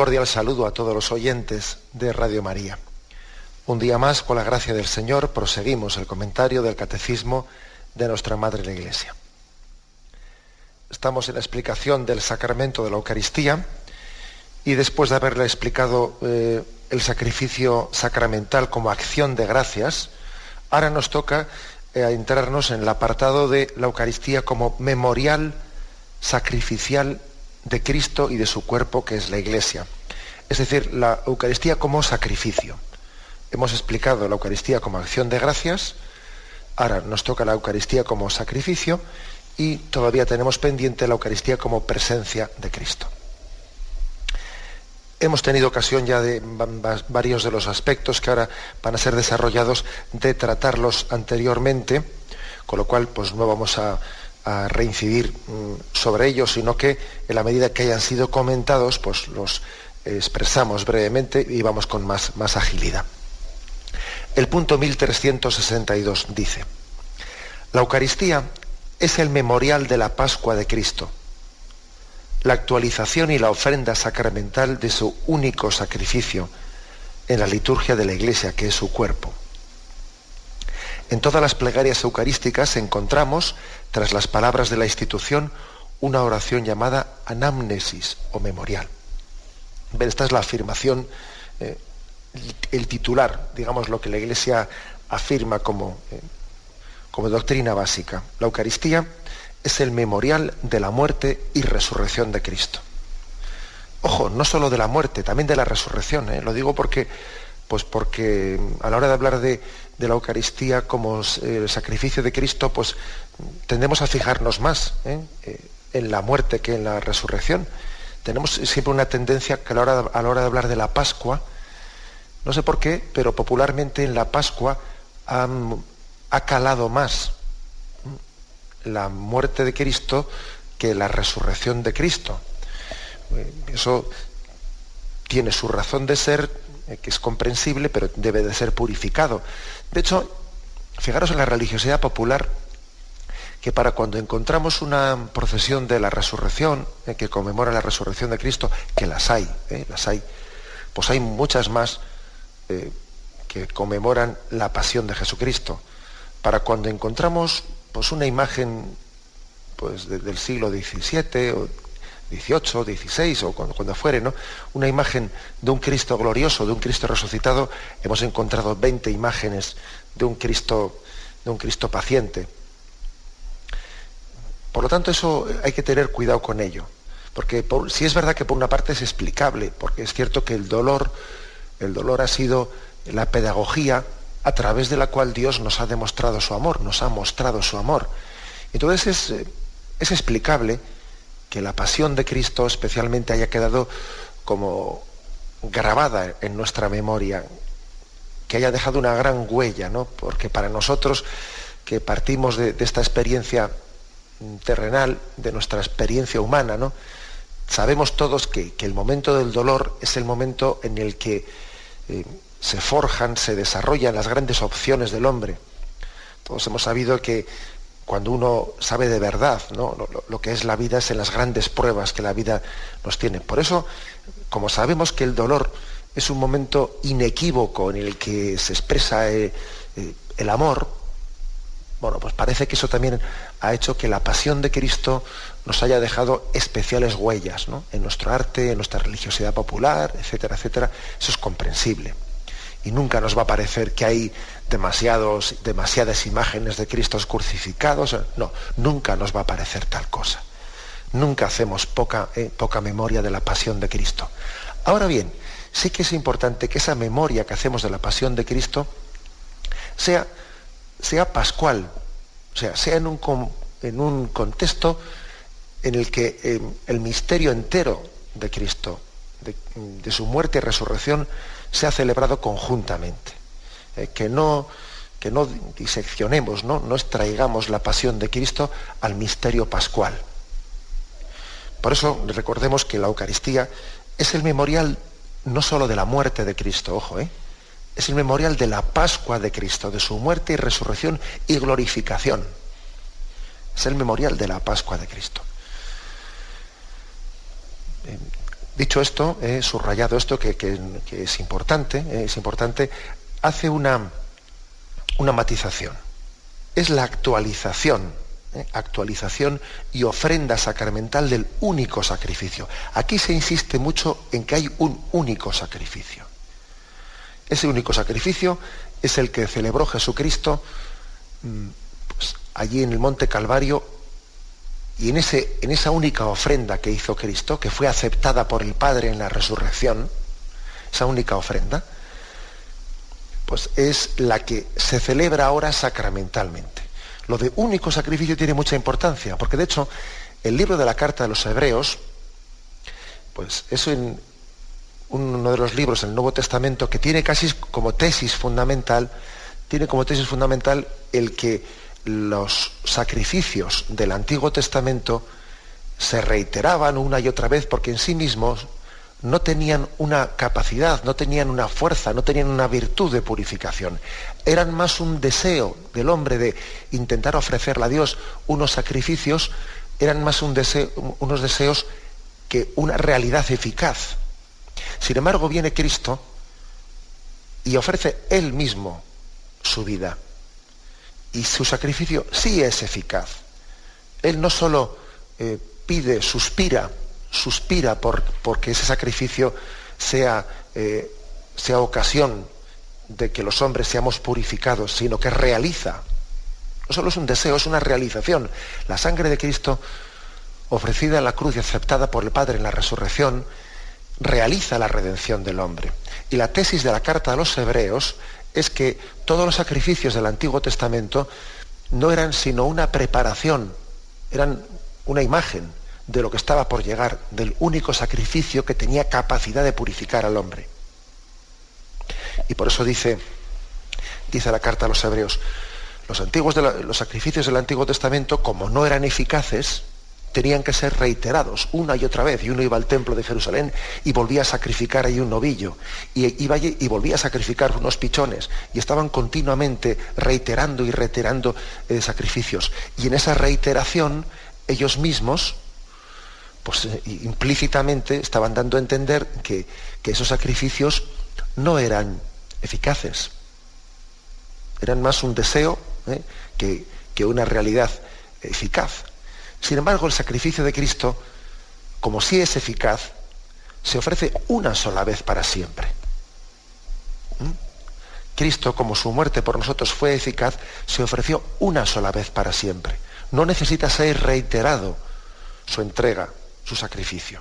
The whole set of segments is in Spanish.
Cordial saludo a todos los oyentes de Radio María. Un día más, con la gracia del Señor, proseguimos el comentario del Catecismo de nuestra Madre la Iglesia. Estamos en la explicación del sacramento de la Eucaristía y después de haberle explicado eh, el sacrificio sacramental como acción de gracias, ahora nos toca eh, entrarnos en el apartado de la Eucaristía como memorial sacrificial de Cristo y de su cuerpo, que es la Iglesia. Es decir, la Eucaristía como sacrificio. Hemos explicado la Eucaristía como acción de gracias, ahora nos toca la Eucaristía como sacrificio y todavía tenemos pendiente la Eucaristía como presencia de Cristo. Hemos tenido ocasión ya de varios de los aspectos que ahora van a ser desarrollados de tratarlos anteriormente, con lo cual pues no vamos a, a reincidir mm, sobre ellos, sino que en la medida que hayan sido comentados, pues los expresamos brevemente y vamos con más, más agilidad. El punto 1362 dice, la Eucaristía es el memorial de la Pascua de Cristo, la actualización y la ofrenda sacramental de su único sacrificio en la liturgia de la Iglesia, que es su cuerpo. En todas las plegarias eucarísticas encontramos, tras las palabras de la institución, una oración llamada anamnesis o memorial. Esta es la afirmación, eh, el titular, digamos lo que la Iglesia afirma como, eh, como doctrina básica. La Eucaristía es el memorial de la muerte y resurrección de Cristo. Ojo, no solo de la muerte, también de la resurrección. ¿eh? Lo digo porque, pues porque a la hora de hablar de, la Eucaristía como el sacrificio de Cristo, pues tendemos a fijarnos más ¿eh? Eh, en la muerte que en la resurrección. Tenemos siempre una tendencia que a la, hora de, hablar de la Pascua, no sé por qué, pero popularmente en la Pascua ha calado más la muerte de Cristo que la resurrección de Cristo. Eh, eso tiene su razón de ser, que es comprensible, pero debe de ser purificado. De hecho, fijaros en la religiosidad popular, que para cuando encontramos una procesión de la resurrección, eh, que conmemora la resurrección de Cristo, que las hay, eh, las hay, pues hay muchas más eh, que conmemoran la pasión de Jesucristo. Para cuando encontramos pues, una imagen pues, del siglo XVII o 18, 16 o cuando, cuando, fuere, ¿no? Una imagen de un Cristo glorioso, de un Cristo resucitado, hemos encontrado 20 imágenes de un Cristo, de un Cristo paciente. Por lo tanto, eso hay que tener cuidado con ello. Porque si es verdad que por una parte es explicable, porque es cierto que el dolor, el dolor ha sido la pedagogía a través de la cual Dios nos ha demostrado su amor, nos ha mostrado su amor. Entonces es, es explicable que la pasión de Cristo especialmente haya quedado como grabada en nuestra memoria, que haya dejado una gran huella, ¿no? Porque para nosotros que partimos de, esta experiencia terrenal, de nuestra experiencia humana, ¿no? Sabemos todos que, que, el momento del dolor es el momento en el que eh, se forjan, se desarrollan las grandes opciones del hombre. Todos hemos sabido que cuando uno sabe de verdad ¿no? lo, que es la vida es en las grandes pruebas que la vida nos tiene. Por eso, como sabemos que el dolor es un momento inequívoco en el que se expresa eh, eh, el amor, bueno, pues parece que eso también ha hecho que la pasión de Cristo nos haya dejado especiales huellas en nuestro arte, en nuestra religiosidad popular, etcétera, etcétera. Eso es comprensible y nunca nos va a parecer que hay demasiados, demasiadas imágenes de Cristos crucificados. No, nunca nos va a parecer tal cosa. Nunca hacemos poca, eh, poca memoria de la pasión de Cristo. Ahora bien, sí que es importante que esa memoria que hacemos de la pasión de Cristo sea, sea pascual, o sea, sea en un, en un contexto en el que eh, el misterio entero de Cristo, de, su muerte y resurrección, sea celebrado conjuntamente. Eh, que, no, que no diseccionemos, ¿no? no extraigamos la pasión de Cristo al misterio pascual. Por eso recordemos que la Eucaristía es el memorial no solo de la muerte de Cristo, ojo, ¿eh? es el memorial de la Pascua de Cristo, de su muerte y resurrección y glorificación. Es el memorial de la Pascua de Cristo. Dicho esto, subrayado esto que, es importante, eh, es importante, hace una, una matización. Es la actualización ¿eh? actualización y ofrenda sacramental del único sacrificio. Aquí se insiste mucho en que hay un único sacrificio. Ese único sacrificio es el que celebró Jesucristo mm, pues, allí en el Monte Calvario y en, ese, en esa única ofrenda que hizo Cristo, que fue aceptada por el Padre en la resurrección, esa única ofrenda, pues es la que se celebra ahora sacramentalmente. Lo de único sacrificio tiene mucha importancia, porque de hecho el libro de la carta de los hebreos, pues es uno de los libros del Nuevo Testamento que tiene casi como tesis fundamental, tiene como tesis fundamental el que los sacrificios del Antiguo Testamento se reiteraban una y otra vez porque en sí mismos no tenían una capacidad, no tenían una fuerza, no tenían una virtud de purificación. Eran más un deseo del hombre de intentar ofrecerle a Dios unos sacrificios, eran más unos deseos que una realidad eficaz. Sin embargo, viene Cristo y ofrece Él mismo su vida. Y su sacrificio sí es eficaz. Él no solo eh, pide, suspira suspira por porque ese sacrificio sea, eh, sea ocasión de que los hombres seamos purificados, sino que realiza. No solo es un deseo, es una realización. La sangre de Cristo, ofrecida en la cruz y aceptada por el Padre en la resurrección, realiza la redención del hombre. Y la tesis de la carta a los hebreos es que todos los sacrificios del Antiguo Testamento no eran sino una preparación, eran una imagen de lo que estaba por llegar, del único sacrificio que tenía capacidad de purificar al hombre. Y por eso dice, dice la carta a los hebreos, los, antiguos los sacrificios del Antiguo Testamento, como no eran eficaces, tenían que ser reiterados una y otra vez. Y uno iba al templo de Jerusalén y volvía a sacrificar ahí un novillo. Y iba y volvía a sacrificar unos pichones. Y estaban continuamente reiterando y reiterando eh, sacrificios. Y en esa reiteración, ellos mismos, pues eh, implícitamente estaban dando a entender que, esos sacrificios no eran eficaces. Eran más un deseo ¿eh? que una realidad eficaz. Sin embargo, el sacrificio de Cristo, como sí es eficaz, se ofrece una sola vez para siempre. ¿Mm? Cristo, como su muerte por nosotros fue eficaz, se ofreció una sola vez para siempre. No necesita ser reiterado su entrega su sacrificio.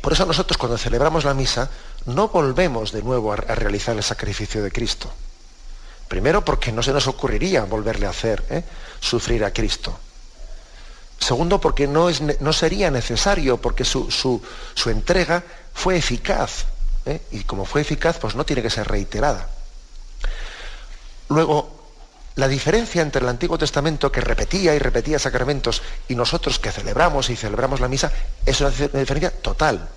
Por eso nosotros cuando celebramos la misa no volvemos de nuevo a, realizar el sacrificio de Cristo. Primero porque no se nos ocurriría volverle a hacer ¿eh? sufrir a Cristo. Segundo porque no, es, no sería necesario porque su, su, entrega fue eficaz. ¿eh? Y como fue eficaz pues no tiene que ser reiterada. Luego, la diferencia entre el Antiguo Testamento, que repetía y repetía sacramentos, y nosotros que celebramos y celebramos la misa, es una diferencia total.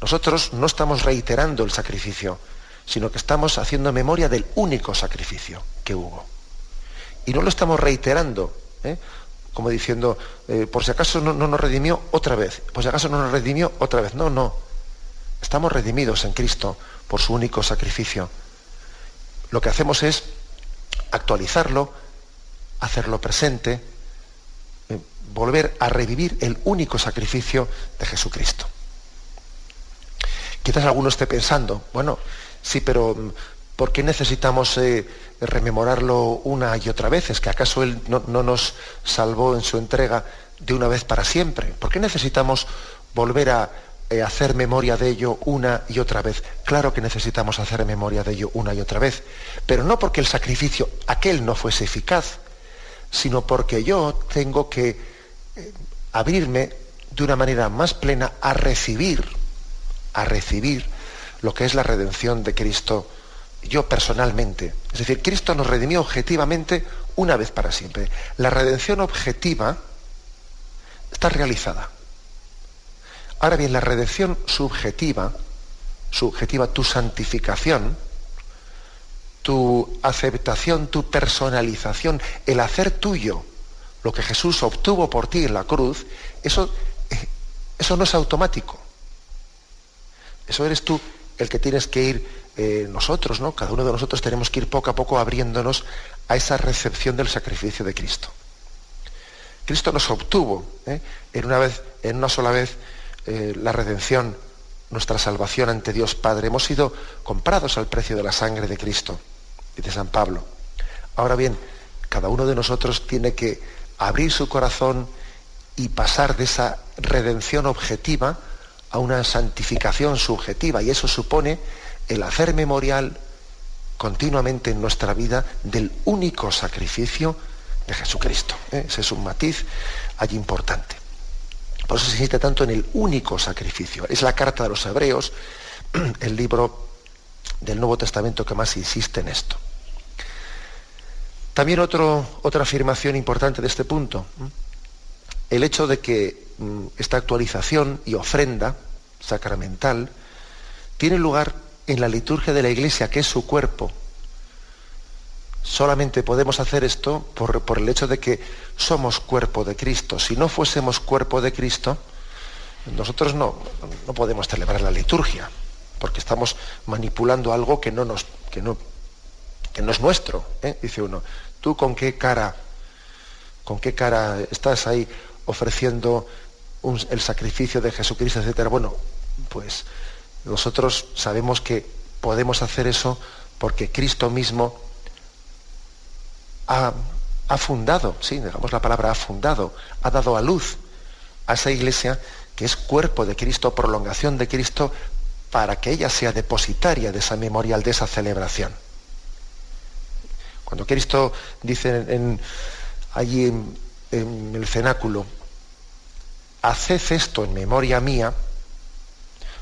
Nosotros no estamos reiterando el sacrificio, sino que estamos haciendo memoria del único sacrificio que hubo. Y no lo estamos reiterando, ¿eh? como diciendo, eh, por si acaso no, no nos redimió otra vez, por si acaso no nos redimió otra vez. No, no. Estamos redimidos en Cristo por su único sacrificio. Lo que hacemos es actualizarlo, hacerlo presente, eh, volver a revivir el único sacrificio de Jesucristo. Quizás alguno esté pensando, bueno, sí, pero mm, ¿por qué necesitamos eh, rememorarlo una y otra vez? ¿Es que acaso Él no, nos salvó en su entrega de una vez para siempre? ¿Por qué necesitamos volver a, eh, hacer memoria de ello una y otra vez. Claro que necesitamos hacer memoria de ello una y otra vez, pero no porque el sacrificio aquel no fuese eficaz, sino porque yo tengo que eh, abrirme de una manera más plena a recibir, a recibir lo que es la redención de Cristo yo personalmente. Es decir, Cristo nos redimió objetivamente una vez para siempre. La redención objetiva está realizada. Ahora bien, la redención subjetiva, subjetiva, tu santificación, tu aceptación, tu personalización, el hacer tuyo lo que Jesús obtuvo por ti en la cruz, eso, eh, eso no es automático. Eso eres tú el que tienes que ir eh, nosotros, ¿no? Cada uno de nosotros tenemos que ir poco a poco abriéndonos a esa recepción del sacrificio de Cristo. Cristo nos obtuvo ¿eh? en, una vez, en una sola vez eh, la redención, nuestra salvación ante Dios Padre. Hemos sido comprados al precio de la sangre de Cristo, dice San Pablo. Ahora bien, cada uno de nosotros tiene que abrir su corazón y pasar de esa redención objetiva a una santificación subjetiva. Y eso supone el hacer memorial continuamente en nuestra vida del único sacrificio de Jesucristo. ¿eh? Ese es un matiz allí importante. Por eso se insiste tanto en el único sacrificio. Es la carta de los hebreos, el libro del Nuevo Testamento que más insiste en esto. También otra afirmación importante de este punto, el hecho de que esta actualización y ofrenda sacramental tiene lugar en la liturgia de la iglesia, que es su cuerpo. Solamente podemos hacer esto por, por, el hecho de que somos cuerpo de Cristo. Si no fuésemos cuerpo de Cristo, nosotros no, no podemos celebrar la liturgia, porque estamos manipulando algo que no, nos, que no, que no es nuestro. ¿eh? Dice uno, ¿tú con qué cara, con qué cara estás ahí ofreciendo el sacrificio de Jesucristo, etcétera? Bueno, pues nosotros sabemos que podemos hacer eso porque Cristo mismo ha, fundado, sí, digamos la palabra ha fundado, ha dado a luz a esa iglesia que es cuerpo de Cristo, prolongación de Cristo, para que ella sea depositaria de esa memorial, de esa celebración. Cuando Cristo dice allí en, en el cenáculo, haced esto en memoria mía,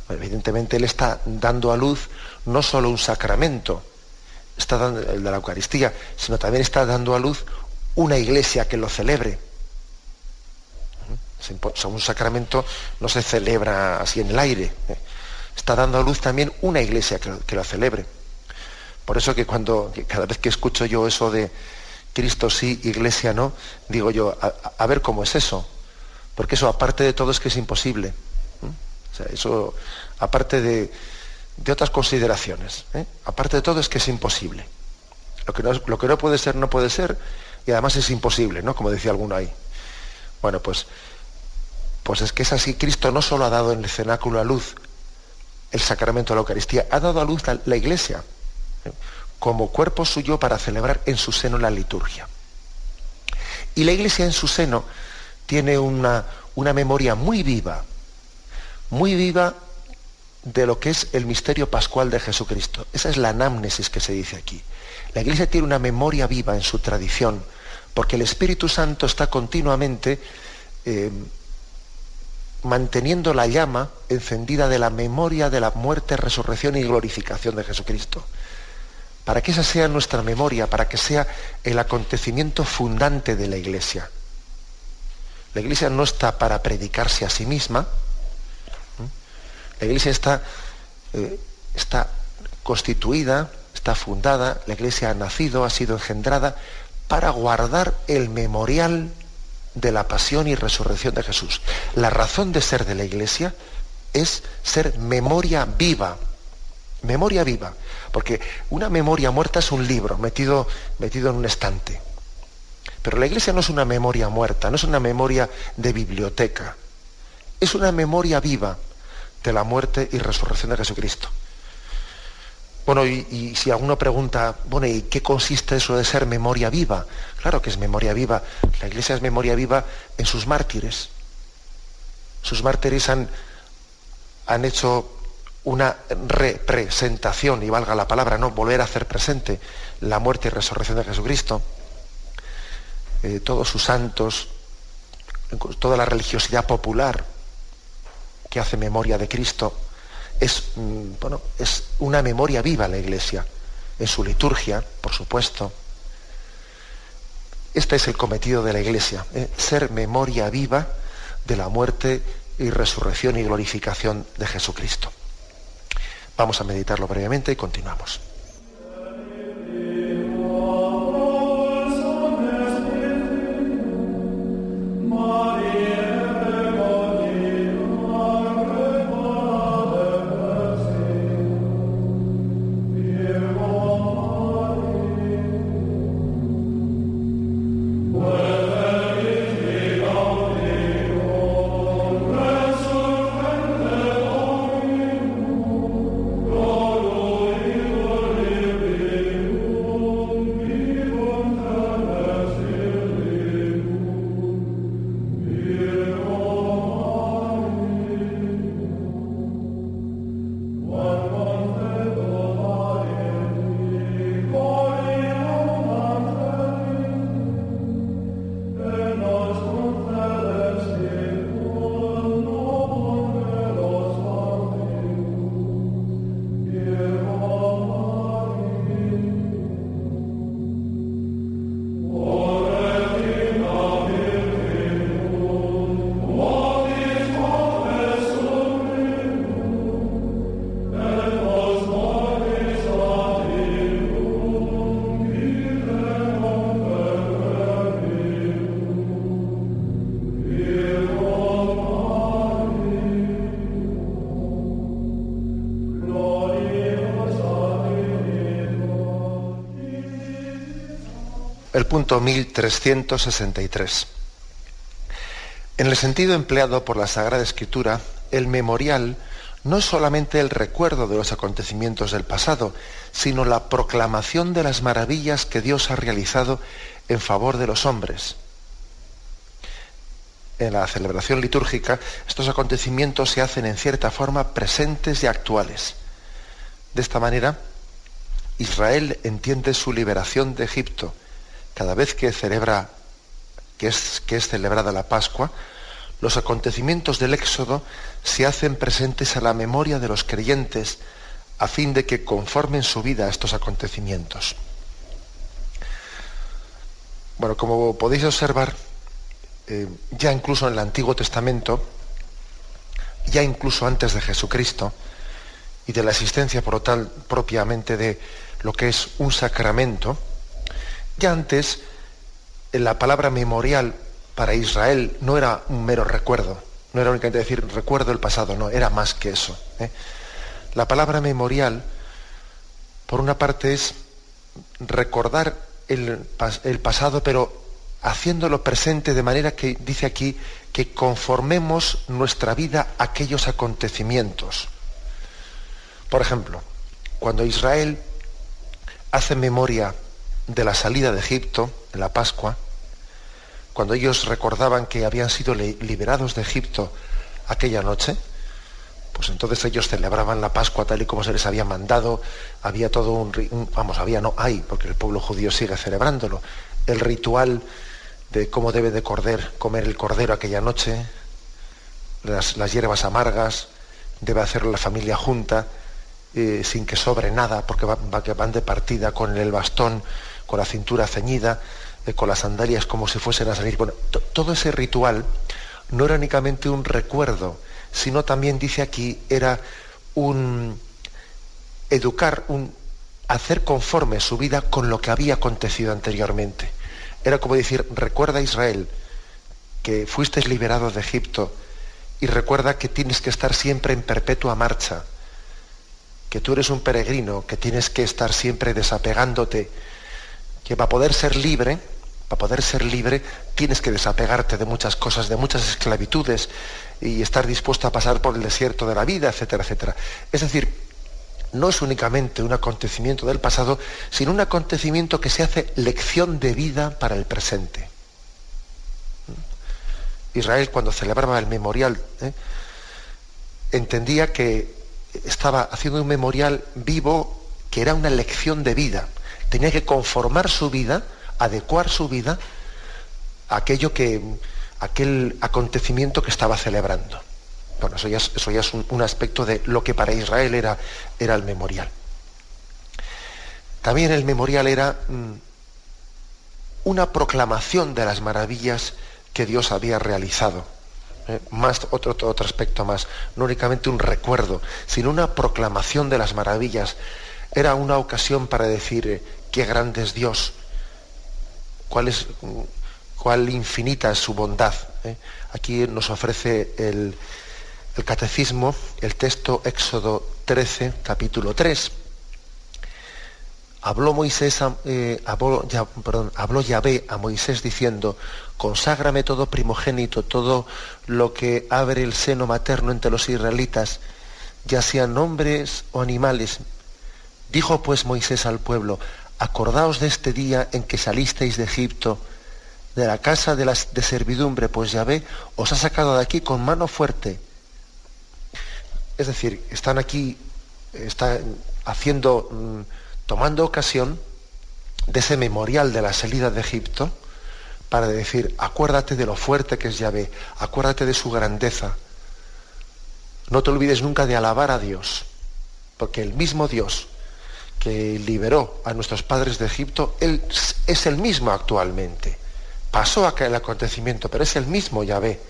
evidentemente Él está dando a luz no solo un sacramento, está dando el de la Eucaristía, sino también está dando a luz una iglesia que lo celebre. un sacramento no se celebra así en el aire. ¿eh? Está dando a luz también una iglesia que lo, celebre. Por eso que cuando, cada vez que escucho yo eso de Cristo sí, iglesia no, digo yo, a, ver cómo es eso. Porque eso, aparte de todo, es que es imposible. O sea, eso, aparte de, de otras consideraciones. ¿eh? Aparte de todo es que es imposible. Lo que, no, lo que no puede ser, no puede ser, y además es imposible, ¿no? Como decía alguno ahí. Bueno, pues, pues es que es así. Cristo no solo ha dado en el cenáculo a luz el sacramento de la Eucaristía, ha dado a luz la, la Iglesia ¿eh? como cuerpo suyo para celebrar en su seno la liturgia. Y la Iglesia en su seno tiene una, una memoria muy viva, muy viva de lo que es el misterio pascual de Jesucristo. Esa es la anamnesis que se dice aquí. La Iglesia tiene una memoria viva en su tradición, porque el Espíritu Santo está continuamente eh, manteniendo la llama encendida de la memoria de la muerte, resurrección y glorificación de Jesucristo. Para que esa sea nuestra memoria, para que sea el acontecimiento fundante de la Iglesia. La Iglesia no está para predicarse a sí misma, la iglesia está, eh, está constituida, está fundada, la iglesia ha nacido, ha sido engendrada para guardar el memorial de la pasión y resurrección de Jesús. La razón de ser de la iglesia es ser memoria viva, memoria viva, porque una memoria muerta es un libro metido, metido en un estante. Pero la iglesia no es una memoria muerta, no es una memoria de biblioteca, es una memoria viva de la muerte y resurrección de Jesucristo. Bueno, y, si alguno pregunta, bueno, ¿y qué consiste eso de ser memoria viva? Claro que es memoria viva. La iglesia es memoria viva en sus mártires. Sus mártires han, han hecho una representación, y valga la palabra, no volver a hacer presente la muerte y resurrección de Jesucristo. Eh, todos sus santos, toda la religiosidad popular que hace memoria de Cristo, es, mm, bueno, es una memoria viva la Iglesia, en su liturgia, por supuesto. Este es el cometido de la Iglesia, eh, ser memoria viva de la muerte y resurrección y glorificación de Jesucristo. Vamos a meditarlo brevemente y continuamos. Punto 1363. En el sentido empleado por la Sagrada Escritura, el memorial no es solamente el recuerdo de los acontecimientos del pasado, sino la proclamación de las maravillas que Dios ha realizado en favor de los hombres. En la celebración litúrgica, estos acontecimientos se hacen en cierta forma presentes y actuales. De esta manera, Israel entiende su liberación de Egipto, cada vez que celebra, que es, que es celebrada la Pascua, los acontecimientos del Éxodo se hacen presentes a la memoria de los creyentes a fin de que conformen su vida a estos acontecimientos. Bueno, como podéis observar, eh, ya incluso en el Antiguo Testamento, ya incluso antes de Jesucristo y de la existencia por tal propiamente de lo que es un sacramento, ya antes, la palabra memorial para Israel no era un mero recuerdo, no era únicamente decir recuerdo el pasado, no, era más que eso. ¿eh? La palabra memorial, por una parte, es recordar el pasado, pero haciéndolo presente de manera que dice aquí que conformemos nuestra vida a aquellos acontecimientos. Por ejemplo, cuando Israel hace memoria de la salida de Egipto, en la Pascua, cuando ellos recordaban que habían sido liberados de Egipto aquella noche, pues entonces ellos celebraban la Pascua tal y como se les había mandado, había todo un, vamos, había, no hay, porque el pueblo judío sigue celebrándolo, el ritual de cómo debe de comer el cordero aquella noche, las, hierbas amargas, debe hacerlo la familia junta, eh, sin que sobre nada, porque van de partida con el bastón con la cintura ceñida, eh, con las sandalias como si fuesen a salir. Bueno, todo ese ritual no era únicamente un recuerdo, sino también, dice aquí, era un educar, un hacer conforme su vida con lo que había acontecido anteriormente. Era como decir, recuerda Israel que fuiste liberado de Egipto y recuerda que tienes que estar siempre en perpetua marcha, que tú eres un peregrino, que tienes que estar siempre desapegándote que para poder ser libre, para poder ser libre, tienes que desapegarte de muchas cosas, de muchas esclavitudes y estar dispuesto a pasar por el desierto de la vida, etcétera, etcétera. Es decir, no es únicamente un acontecimiento del pasado, sino un acontecimiento que se hace lección de vida para el presente. Israel cuando celebraba el memorial ¿eh? entendía que estaba haciendo un memorial vivo que era una lección de vida. Tenía que conformar su vida, adecuar su vida a aquello que, aquel acontecimiento que estaba celebrando. Bueno, eso ya es, ya un, aspecto de lo que para Israel era, era el memorial. También el memorial era mm, una proclamación de las maravillas que Dios había realizado. ¿eh? Más, otro, otro aspecto más, no únicamente un recuerdo, sino una proclamación de las maravillas. Era una ocasión para decir eh, qué grande es Dios, cuál, infinita es su bondad. ¿eh? Aquí nos ofrece el, el catecismo el texto Éxodo 13, capítulo 3 habló Moisés, eh, habló, habló Yahvé a Moisés diciendo, conságrame todo primogénito, todo lo que abre el seno materno entre los israelitas, ya sean hombres o animales. Dijo pues Moisés al pueblo, acordaos de este día en que salisteis de Egipto, de la casa de, las, de servidumbre, pues Yahvé os ha sacado de aquí con mano fuerte. Es decir, están aquí, están haciendo... Mm, tomando ocasión de ese memorial de la salida de Egipto para decir, acuérdate de lo fuerte que es Yahvé, acuérdate de su grandeza. No te olvides nunca de alabar a Dios, porque el mismo Dios que liberó a nuestros padres de Egipto, Él es el mismo actualmente. Pasó aquel acontecimiento, pero es el mismo Yahvé,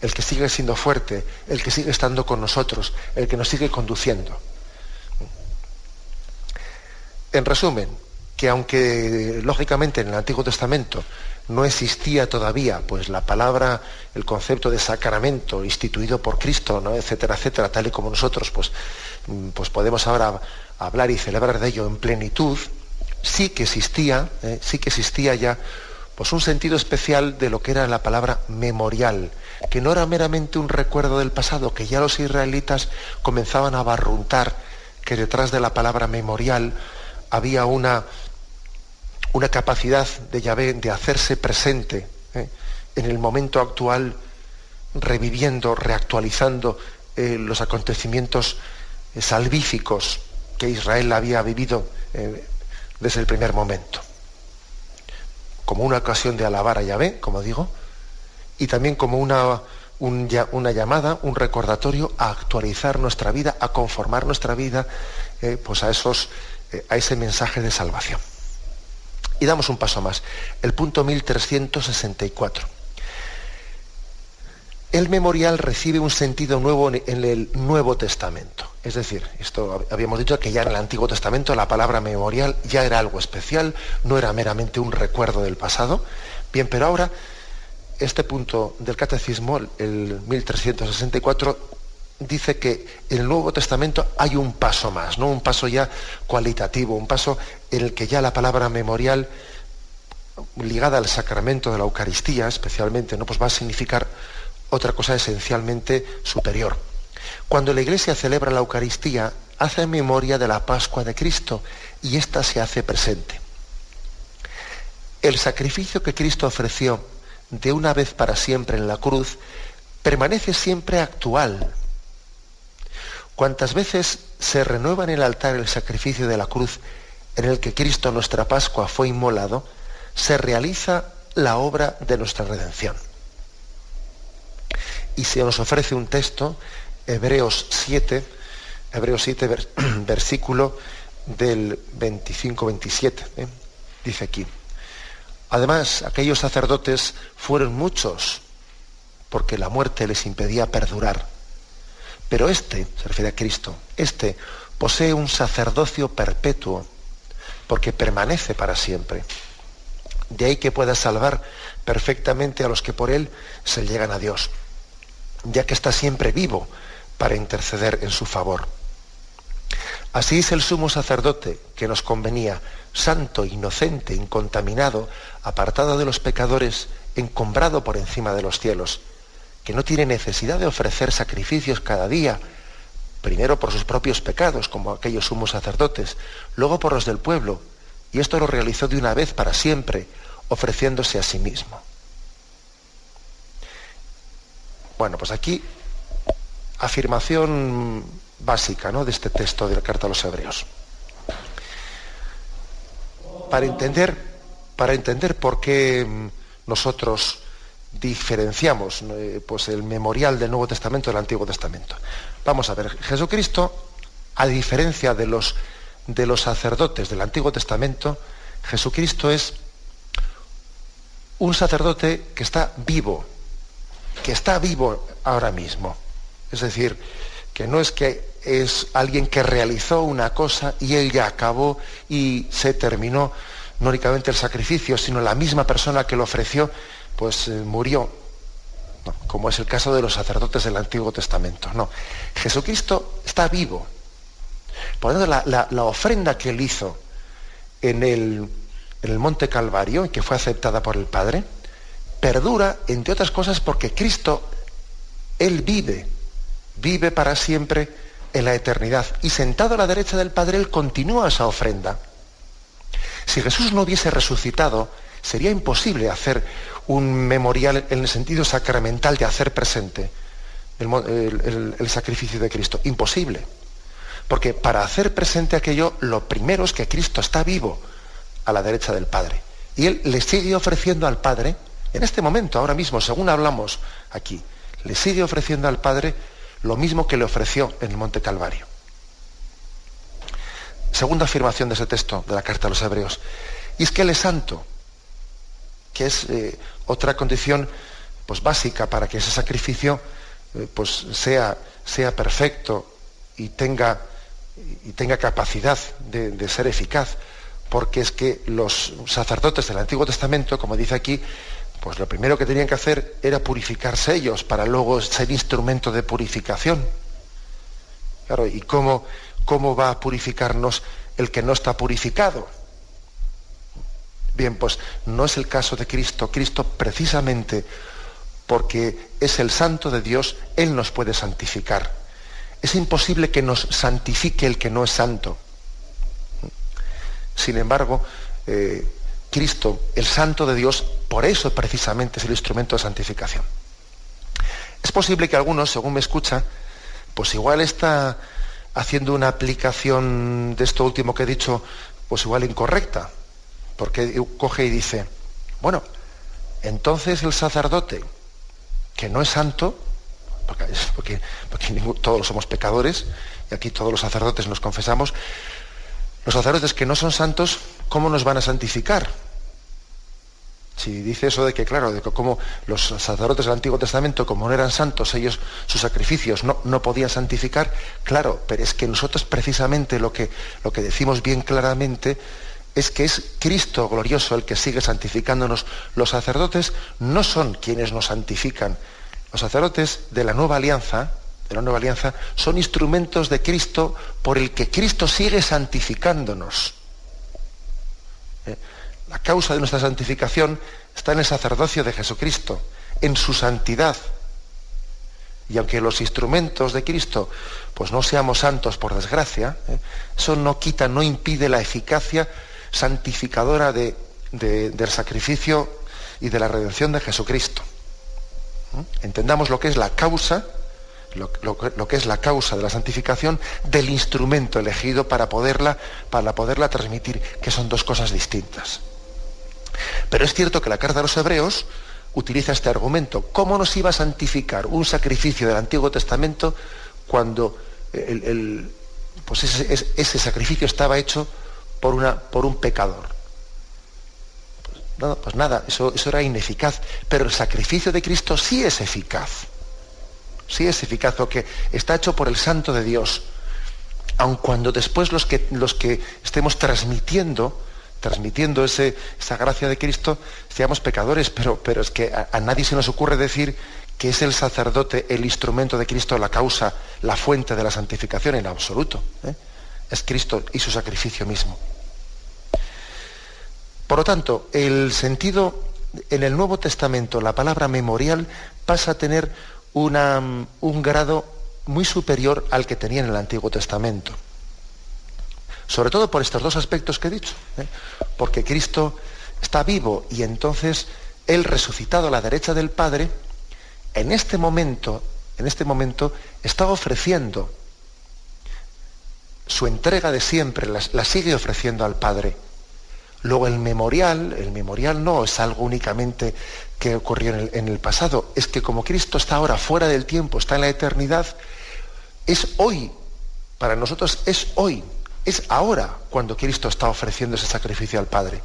el que sigue siendo fuerte, el que sigue estando con nosotros, el que nos sigue conduciendo. En resumen, que aunque lógicamente en el Antiguo Testamento no existía todavía pues la palabra, el concepto de sacramento instituido por Cristo, ¿no? etcétera, etcétera, tal y como nosotros pues, mm, pues podemos ahora hablar y celebrar de ello en plenitud, sí que existía, ¿eh? sí que existía ya pues un sentido especial de lo que era la palabra memorial, que no era meramente un recuerdo del pasado, que ya los israelitas comenzaban a barruntar que detrás de la palabra memorial había una, una capacidad de Yahvé de hacerse presente ¿eh? en el momento actual, reviviendo, reactualizando eh, los acontecimientos salvíficos que Israel había vivido desde el primer momento. Como una ocasión de alabar a Yahvé, como digo, y también como una, una llamada, un recordatorio a actualizar nuestra vida, a conformar nuestra vida pues a esos eh, a ese mensaje de salvación. Y damos un paso más. El punto 1364. El memorial recibe un sentido nuevo en el Nuevo Testamento. Es decir, esto habíamos dicho que ya en el Antiguo Testamento la palabra memorial ya era algo especial, no era meramente un recuerdo del pasado. Bien, pero ahora este punto del catecismo, el 1364, dice que en el Nuevo Testamento hay un paso más, ¿no? Un paso ya cualitativo, un paso en el que ya la palabra memorial ligada al sacramento de la Eucaristía, especialmente, ¿no? Pues va a significar otra cosa esencialmente superior. Cuando la Iglesia celebra la Eucaristía, hace memoria de la Pascua de Cristo y ésta se hace presente. El sacrificio que Cristo ofreció de una vez para siempre en la cruz permanece siempre actual, Cuantas veces se renueva en el altar el sacrificio de la cruz en el que Cristo nuestra Pascua fue inmolado, se realiza la obra de nuestra redención. Y se nos ofrece un texto, Hebreos 7, Hebreos 7, versículo del 25-27. ¿eh? Dice aquí, además aquellos sacerdotes fueron muchos porque la muerte les impedía perdurar pero este, se refiere a Cristo, este posee un sacerdocio perpetuo, porque permanece para siempre. De ahí que pueda salvar perfectamente a los que por él se llegan a Dios, ya que está siempre vivo para interceder en su favor. Así es el sumo sacerdote que nos convenía, santo, inocente, incontaminado, apartado de los pecadores, encombrado por encima de los cielos que no tiene necesidad de ofrecer sacrificios cada día, primero por sus propios pecados, como aquellos sumos sacerdotes, luego por los del pueblo, y esto lo realizó de una vez para siempre, ofreciéndose a sí mismo. Bueno, pues aquí afirmación básica ¿no? de este texto de la Carta a los Hebreos. Para entender, para entender por qué mm, nosotros diferenciamos eh, pues el memorial del Nuevo Testamento del Antiguo Testamento. Vamos a ver, Jesucristo, a diferencia de los, de los sacerdotes del Antiguo Testamento, Jesucristo es un sacerdote que está vivo, que está vivo ahora mismo. Es decir, que no es que es alguien que realizó una cosa y él ya acabó y se terminó no únicamente el sacrificio, sino la misma persona que lo ofreció, pues eh, murió, como es el caso de los sacerdotes del Antiguo Testamento. No, Jesucristo está vivo. Por lo tanto, la, ofrenda que él hizo en el, en el Monte Calvario, y que fue aceptada por el Padre, perdura, entre otras cosas, porque Cristo, Él vive, vive para siempre en la eternidad. Y sentado a la derecha del Padre, Él continúa esa ofrenda. Si Jesús no hubiese resucitado, sería imposible hacer un memorial en el sentido sacramental de hacer presente el, sacrificio de Cristo. Imposible. Porque para hacer presente aquello, lo primero es que Cristo está vivo a la derecha del Padre. Y Él le sigue ofreciendo al Padre, en este momento, ahora mismo, según hablamos aquí, le sigue ofreciendo al Padre lo mismo que le ofreció en el Monte Calvario. Segunda afirmación de ese texto de la carta a los Hebreos. Y es que Él es santo, que es eh, otra condición pues, básica para que ese sacrificio eh, pues, sea, sea perfecto y tenga, y tenga capacidad de, ser eficaz. Porque es que los sacerdotes del Antiguo Testamento, como dice aquí, pues lo primero que tenían que hacer era purificarse ellos para luego ser instrumento de purificación. Claro, ¿y cómo, cómo va a purificarnos el que no está purificado? Bien, pues no es el caso de Cristo. Cristo precisamente porque es el santo de Dios, Él nos puede santificar. Es imposible que nos santifique el que no es santo. Sin embargo, eh, Cristo, el santo de Dios, por eso precisamente es el instrumento de santificación. Es posible que algunos, según me escucha, pues igual está haciendo una aplicación de esto último que he dicho, pues igual incorrecta porque coge y dice, bueno, entonces el sacerdote, que no es santo, porque, todos somos pecadores, y aquí todos los sacerdotes nos confesamos, los sacerdotes que no son santos, ¿cómo nos van a santificar? Si dice eso de que, claro, de que como los sacerdotes del Antiguo Testamento, como no eran santos, ellos sus sacrificios no, no podían santificar, claro, pero es que nosotros precisamente lo que, lo que decimos bien claramente es que es Cristo glorioso el que sigue santificándonos. Los sacerdotes no son quienes nos santifican. Los sacerdotes de la nueva alianza, de la nueva alianza, son instrumentos de Cristo por el que Cristo sigue santificándonos. ¿Eh? La causa de nuestra santificación está en el sacerdocio de Jesucristo, en su santidad. Y aunque los instrumentos de Cristo pues no seamos santos por desgracia, ¿eh? eso no quita, no impide la eficacia santificadora de, del sacrificio y de la redención de Jesucristo. ¿Mm? Entendamos lo que es la causa, lo, que es la causa de la santificación del instrumento elegido para poderla, para poderla transmitir, que son dos cosas distintas. Pero es cierto que la carta de los hebreos utiliza este argumento. ¿Cómo nos iba a santificar un sacrificio del Antiguo Testamento cuando el, pues ese, sacrificio estaba hecho por, una, por un pecador. Pues, pues nada, eso, eso era ineficaz, pero el sacrificio de Cristo sí es eficaz. Sí es eficaz, que está hecho por el Santo de Dios. Aun cuando después los que, los que estemos transmitiendo, transmitiendo ese, esa gracia de Cristo, seamos pecadores, pero, pero es que a, nadie se nos ocurre decir que es el sacerdote el instrumento de Cristo, la causa, la fuente de la santificación en absoluto. ¿eh? Es Cristo y su sacrificio mismo. Por lo tanto, el sentido en el Nuevo Testamento, la palabra memorial pasa a tener un grado muy superior al que tenía en el Antiguo Testamento. Sobre todo por estos dos aspectos que he dicho. ¿eh? Porque Cristo está vivo y entonces Él resucitado a la derecha del Padre, en este momento en este momento, está ofreciendo su entrega de siempre, la, sigue ofreciendo al Padre. Luego el memorial, el memorial no es algo únicamente que ocurrió en el, en el, pasado, es que como Cristo está ahora fuera del tiempo, está en la eternidad, es hoy, para nosotros es hoy, es ahora cuando Cristo está ofreciendo ese sacrificio al Padre.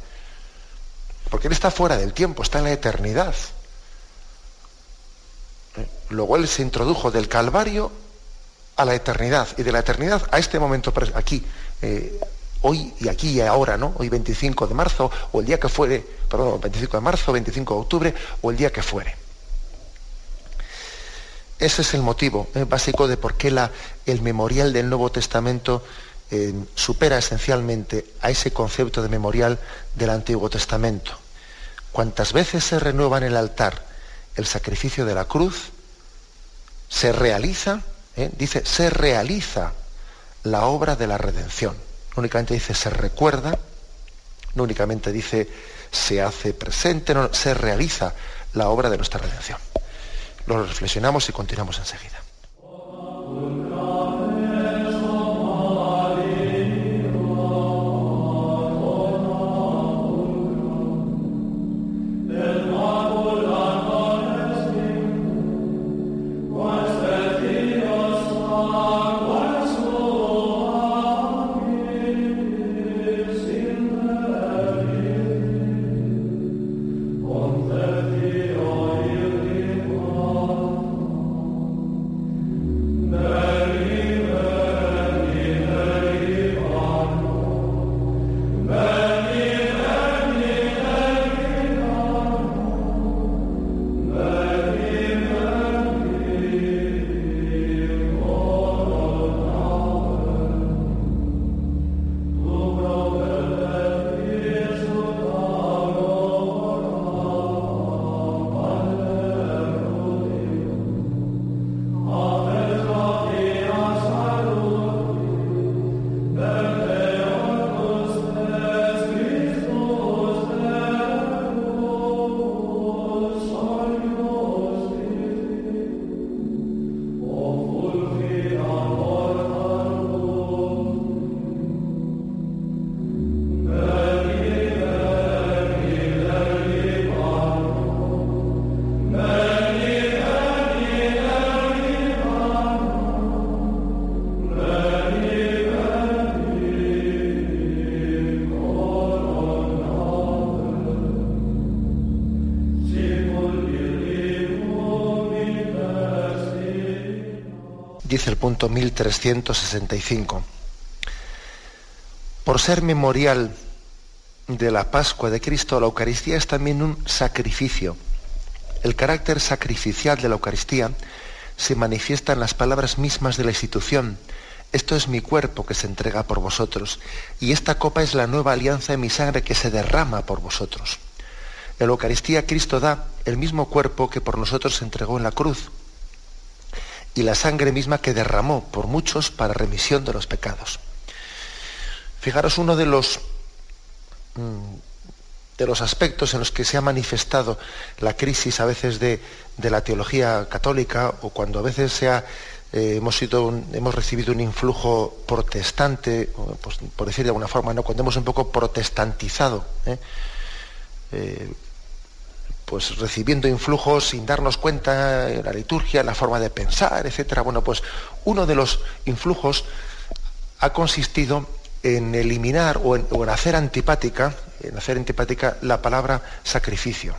Porque Él está fuera del tiempo, está en la eternidad. Luego Él se introdujo del Calvario a la eternidad y de la eternidad a este momento aquí, eh, hoy y aquí y ahora, ¿no? Hoy 25 de marzo o el día que fuere, perdón, 25 de marzo, 25 de octubre o el día que fuere. Ese es el motivo eh, básico de por qué la, el memorial del Nuevo Testamento supera esencialmente a ese concepto de memorial del Antiguo Testamento. Cuantas veces se renueva en el altar el sacrificio de la cruz, se realiza, eh, dice, se realiza la obra de la redención. No únicamente dice se recuerda, no únicamente dice se hace presente, no, se realiza la obra de nuestra redención. Lo reflexionamos y continuamos enseguida. El punto 1365. Por ser memorial de la Pascua de Cristo, la Eucaristía es también un sacrificio. El carácter sacrificial de la Eucaristía se manifiesta en las palabras mismas de la institución. Esto es mi cuerpo que se entrega por vosotros, y esta copa es la nueva alianza de mi sangre que se derrama por vosotros. En la Eucaristía Cristo da el mismo cuerpo que por nosotros se entregó en la cruz y la sangre misma que derramó por muchos para remisión de los pecados. Fijaros uno de los, mm, de los aspectos en los que se ha manifestado la crisis a veces de, la teología católica o cuando a veces se ha, eh, hemos, sido hemos recibido un influjo protestante, pues, por decir de alguna forma, ¿no? cuando hemos un poco protestantizado. ¿eh? Eh, pues recibiendo influjos sin darnos cuenta en la liturgia, en la forma de pensar, etcétera. Bueno, pues uno de los influjos ha consistido en eliminar o en, hacer antipática, en hacer antipática la palabra sacrificio.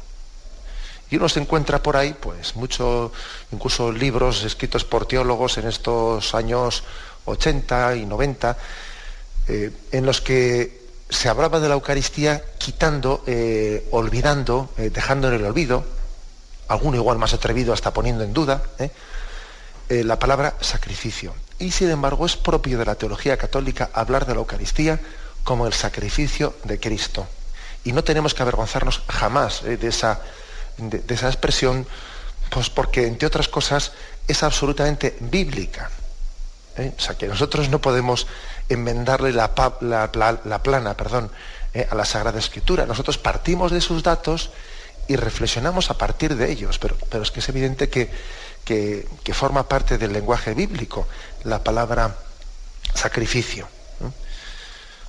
Y uno se encuentra por ahí, pues, muchos, incluso libros escritos por teólogos en estos años 80 y 90, eh, en los que se hablaba de la Eucaristía quitando, eh, olvidando, eh, dejando en el olvido, alguno igual más atrevido hasta poniendo en duda, eh, la palabra sacrificio. Y sin embargo es propio de la teología católica hablar de la Eucaristía como el sacrificio de Cristo. Y no tenemos que avergonzarnos jamás de, esa, de esa expresión, pues porque, entre otras cosas, es absolutamente bíblica. O sea, que nosotros no podemos enmendarle la, plana perdón, eh, a la Sagrada Escritura. Nosotros partimos de sus datos y reflexionamos a partir de ellos, pero, es que es evidente que, que, forma parte del lenguaje bíblico, la palabra sacrificio.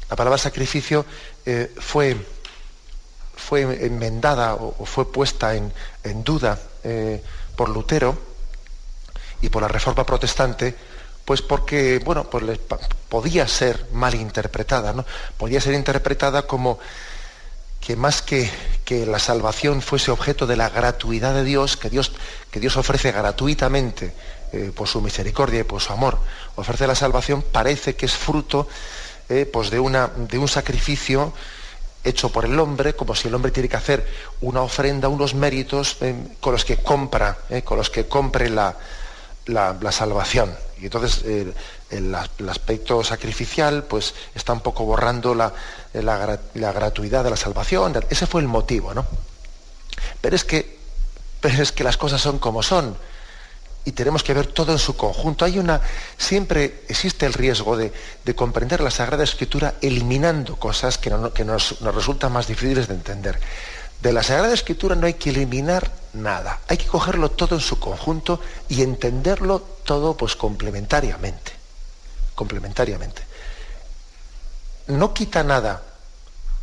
La palabra sacrificio eh, fue, fue enmendada o, fue puesta en, duda eh, por Lutero y por la Reforma Protestante, pues porque, bueno, pues podía ser mal interpretada, ¿no? Podía ser interpretada como que más que, que, la salvación fuese objeto de la gratuidad de Dios, que Dios, que Dios ofrece gratuitamente eh, por su misericordia y por su amor, ofrece la salvación, parece que es fruto eh, pues de, una, de un sacrificio hecho por el hombre, como si el hombre tiene que hacer una ofrenda, unos méritos eh, con los que compra, con los que compre la, la salvación. Y entonces el, aspecto sacrificial pues está un poco borrando la, gratuidad de la salvación. Ese fue el motivo, ¿no? Pero es que, pero es que las cosas son como son y tenemos que ver todo en su conjunto. Hay una, siempre existe el riesgo de, comprender la Sagrada Escritura eliminando cosas que, nos, resultan más difíciles de entender. De la Sagrada Escritura no hay que eliminar nada, hay que cogerlo todo en su conjunto y entenderlo todo pues complementariamente, complementariamente. No quita nada,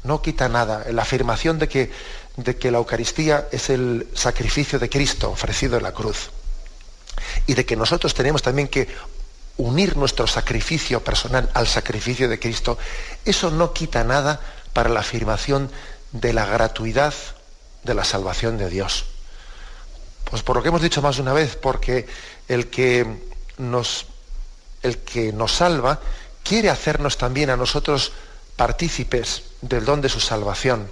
no quita nada la afirmación de que, de que la Eucaristía es el sacrificio de Cristo ofrecido en la cruz y de que nosotros tenemos también que unir nuestro sacrificio personal al sacrificio de Cristo, eso no quita nada para la afirmación de la gratuidad de la salvación de Dios. Pues por lo que hemos dicho más de una vez, porque el que nos, el que nos salva quiere hacernos también a nosotros partícipes del don de su salvación.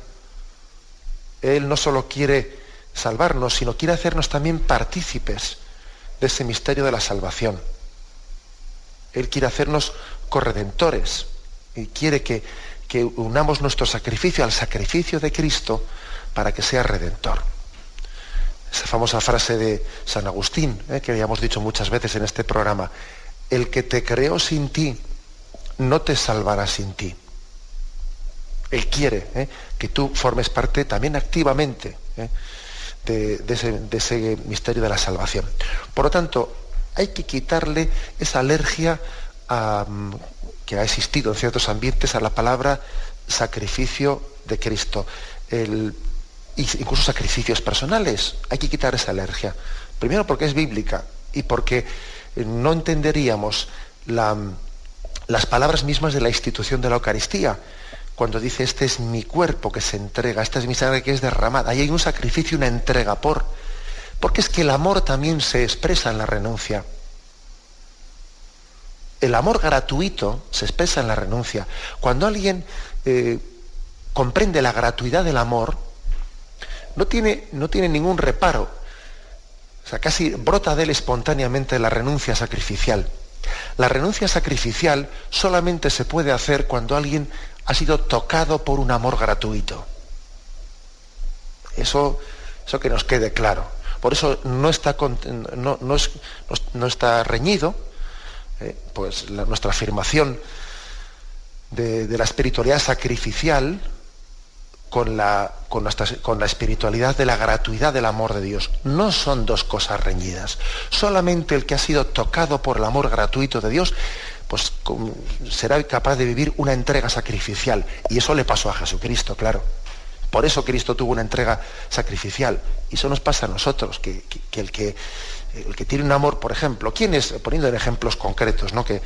Él no solo quiere salvarnos, sino quiere hacernos también partícipes de ese misterio de la salvación. Él quiere hacernos corredentores y quiere que, que unamos nuestro sacrificio al sacrificio de Cristo para que sea redentor. Esa famosa frase de San Agustín, eh, que habíamos dicho muchas veces en este programa, el que te creó sin ti, no te salvará sin ti. Él quiere eh, que tú formes parte también activamente eh, de, ese, misterio de la salvación. Por lo tanto, hay que quitarle esa alergia mm, que ha existido en ciertos ambientes a la palabra sacrificio de Cristo. El incluso sacrificios personales. Hay que quitar esa alergia. Primero porque es bíblica y porque eh, no entenderíamos las palabras mismas de la institución de la Eucaristía. Cuando dice, este es mi cuerpo que se entrega, esta es mi sangre que es derramada. Ahí hay un sacrificio, una entrega por. Porque es que el amor también se expresa en la renuncia. El amor gratuito se expresa en la renuncia. Cuando alguien eh, comprende la gratuidad del amor, no tiene, no tiene ningún reparo. O sea, casi brota de él espontáneamente la renuncia sacrificial. La renuncia sacrificial solamente se puede hacer cuando alguien ha sido tocado por un amor gratuito. Eso, eso que nos quede claro. Por eso no está, no, no, está reñido eh, pues nuestra afirmación de, de la espiritualidad sacrificial con la, con, con la espiritualidad de la gratuidad del amor de Dios. No son dos cosas reñidas. Solamente el que ha sido tocado por el amor gratuito de Dios, pues será capaz de vivir una entrega sacrificial. Y eso le pasó a Jesucristo, claro. Por eso Cristo tuvo una entrega sacrificial. Y eso nos pasa a nosotros, que, el, que el que tiene un amor, por ejemplo, ¿quién es, poniendo en ejemplos concretos, ¿no? que,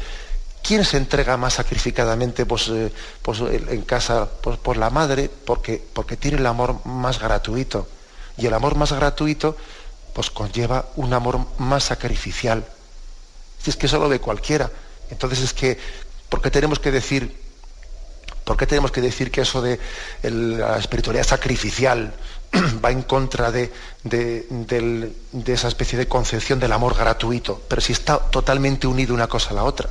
¿Quién se entrega más sacrificadamente pues, en casa? Por la madre, porque, porque tiene el amor más gratuito. Y el amor más gratuito pues conlleva un amor más sacrificial. Si es que eso lo ve cualquiera. Entonces es que, ¿por qué tenemos que decir, por qué tenemos que decir que eso de la espiritualidad sacrificial va en contra de, de, esa especie de concepción del amor gratuito? Pero si está totalmente unido una cosa a la otra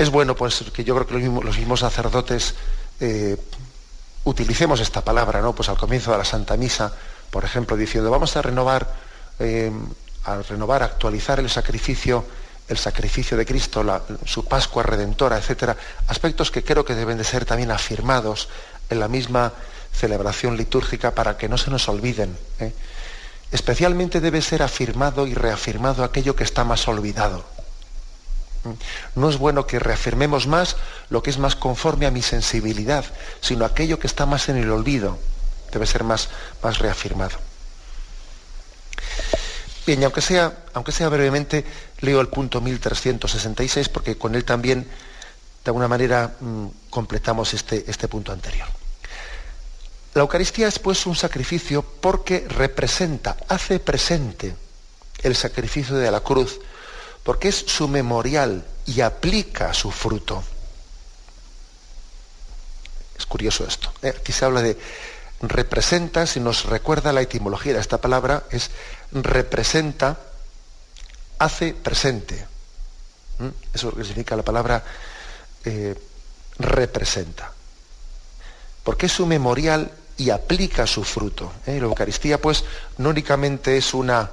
es bueno pues que yo creo que los mismos, sacerdotes eh, utilicemos esta palabra, ¿no? Pues al comienzo de la Santa Misa, por ejemplo, diciendo vamos a renovar, eh, a renovar, actualizar el sacrificio, el sacrificio de Cristo, su Pascua redentora, etcétera, aspectos que creo que deben de ser también afirmados en la misma celebración litúrgica para que no se nos olviden. ¿eh? Especialmente debe ser afirmado y reafirmado aquello que está más olvidado. No es bueno que reafirmemos más lo que es más conforme a mi sensibilidad, sino aquello que está más en el olvido. Debe ser más, más reafirmado. Bien, y aunque sea, aunque sea brevemente, leo el punto 1366 porque con él también, de alguna manera, mm, completamos este, este punto anterior. La Eucaristía es pues un sacrificio porque representa, hace presente el sacrificio de la cruz, porque es su memorial y aplica su fruto. Es curioso esto. ¿eh? Aquí se habla de representa, si nos recuerda la etimología de esta palabra, es representa, hace presente. Eso es lo que significa la palabra eh, representa. Porque es su memorial y aplica su fruto. ¿eh? La Eucaristía, pues, no únicamente es una,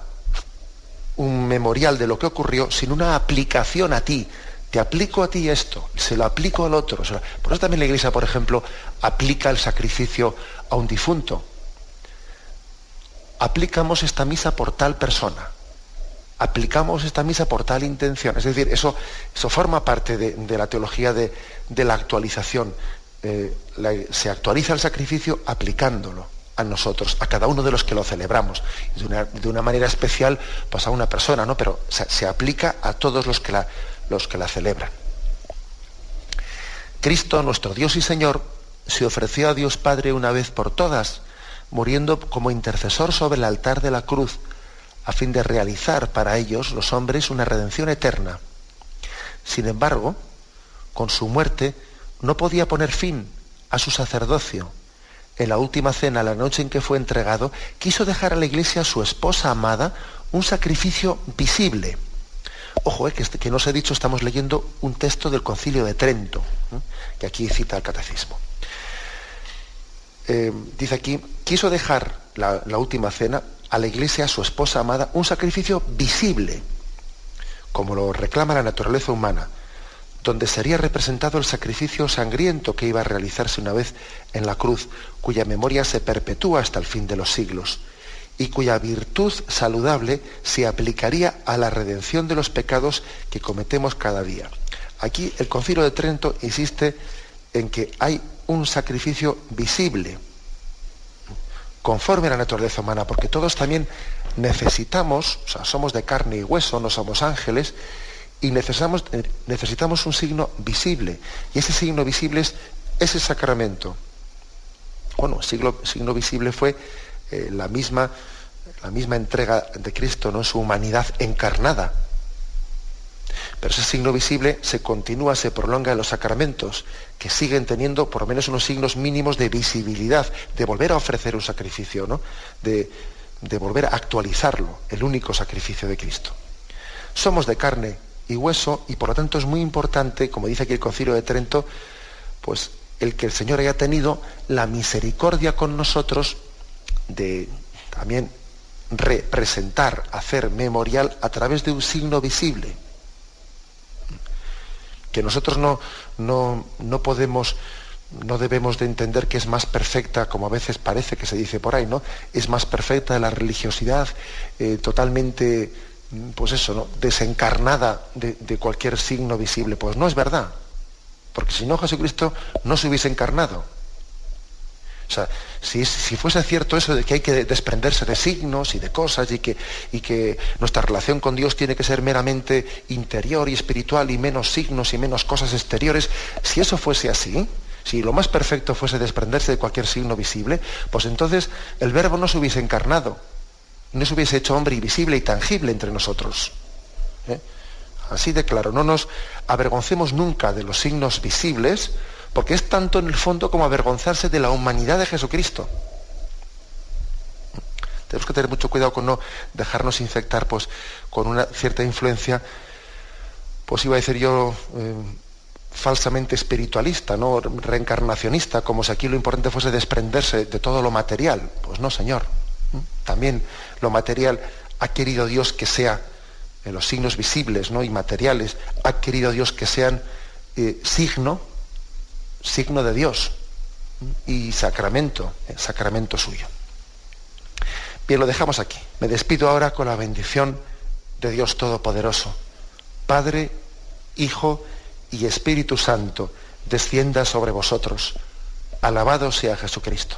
un memorial de lo que ocurrió, sino una aplicación a ti. Te aplico a ti esto, se lo aplico al otro. Por eso también la Iglesia, por ejemplo, aplica el sacrificio a un difunto. Aplicamos esta misa por tal persona. Aplicamos esta misa por tal intención. Es decir, eso, eso forma parte de, la teología de, de la actualización. Eh, se actualiza el sacrificio aplicándolo a nosotros, a cada uno de los que lo celebramos, de una, manera especial pues a una persona, ¿no? pero se, aplica a todos los que, la, los que la celebran. Cristo, nuestro Dios y Señor, se ofreció a Dios Padre una vez por todas, muriendo como intercesor sobre el altar de la cruz, a fin de realizar para ellos, los hombres, una redención eterna. Sin embargo, con su muerte, no podía poner fin a su sacerdocio. En la última cena, la noche en que fue entregado, quiso dejar a la iglesia, a su esposa amada, un sacrificio visible. Ojo, eh, que, este, no os he dicho, estamos leyendo un texto del concilio de Trento, que aquí cita el catecismo. Eh, dice aquí, quiso dejar la, la última cena a la iglesia, a su esposa amada, un sacrificio visible, como lo reclama la naturaleza humana donde sería representado el sacrificio sangriento que iba a realizarse una vez en la cruz, cuya memoria se perpetúa hasta el fin de los siglos y cuya virtud saludable se aplicaría a la redención de los pecados que cometemos cada día. Aquí el Concilio de Trento insiste en que hay un sacrificio visible, conforme a la naturaleza humana, porque todos también necesitamos, o sea, somos de carne y hueso, no somos ángeles, y necesitamos, eh, necesitamos un signo visible. Y ese signo visible es ese sacramento. Bueno, el signo, signo visible fue eh, la, misma, la misma entrega de Cristo, ¿no? su humanidad encarnada. Pero ese signo visible se continúa, se prolonga en los sacramentos, que siguen teniendo por lo menos unos signos mínimos de visibilidad, de volver a ofrecer un sacrificio, ¿no? de, de volver a actualizarlo, el único sacrificio de Cristo. Somos de carne y hueso, y por lo tanto es muy importante, como dice aquí el Concilio de Trento, pues el que el Señor haya tenido la misericordia con nosotros de también representar, hacer memorial a través de un signo visible. Que nosotros no, no, no podemos, no debemos de entender que es más perfecta, como a veces parece que se dice por ahí, ¿no? Es más perfecta la religiosidad eh, totalmente pues eso, ¿no? desencarnada de, cualquier signo visible. Pues no es verdad, porque si no Jesucristo no se hubiese encarnado. O sea, si, si, fuese cierto eso de que hay que desprenderse de signos y de cosas y que, y que nuestra relación con Dios tiene que ser meramente interior y espiritual y menos signos y menos cosas exteriores, si eso fuese así, si lo más perfecto fuese desprenderse de cualquier signo visible, pues entonces el verbo no se hubiese encarnado no se hubiese hecho hombre invisible y tangible entre nosotros. ¿eh? Así de claro, no nos avergoncemos nunca de los signos visibles, porque es tanto en el fondo como avergonzarse de la humanidad de Jesucristo. Tenemos que tener mucho cuidado con no dejarnos infectar pues, con una cierta influencia, pues iba a decir yo, eh, falsamente espiritualista, ¿no? reencarnacionista, como si aquí lo importante fuese desprenderse de todo lo material. Pues no, Señor. También lo material ha querido Dios que sea, en los signos visibles ¿no? y materiales, ha querido Dios que sean eh, signo, signo de Dios y sacramento, eh, sacramento suyo. Bien, lo dejamos aquí. Me despido ahora con la bendición de Dios Todopoderoso. Padre, Hijo y Espíritu Santo, descienda sobre vosotros. Alabado sea Jesucristo.